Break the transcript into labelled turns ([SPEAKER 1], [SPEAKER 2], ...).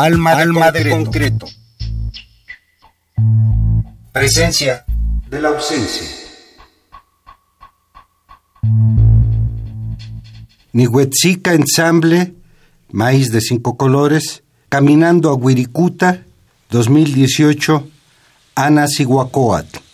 [SPEAKER 1] Alma, de, concreto. Presencia de la ausencia. Nihuetzica Ensamble, Maíz de Cinco Colores, Caminando a Huiricuta, 2018, Ana Siguacoatl.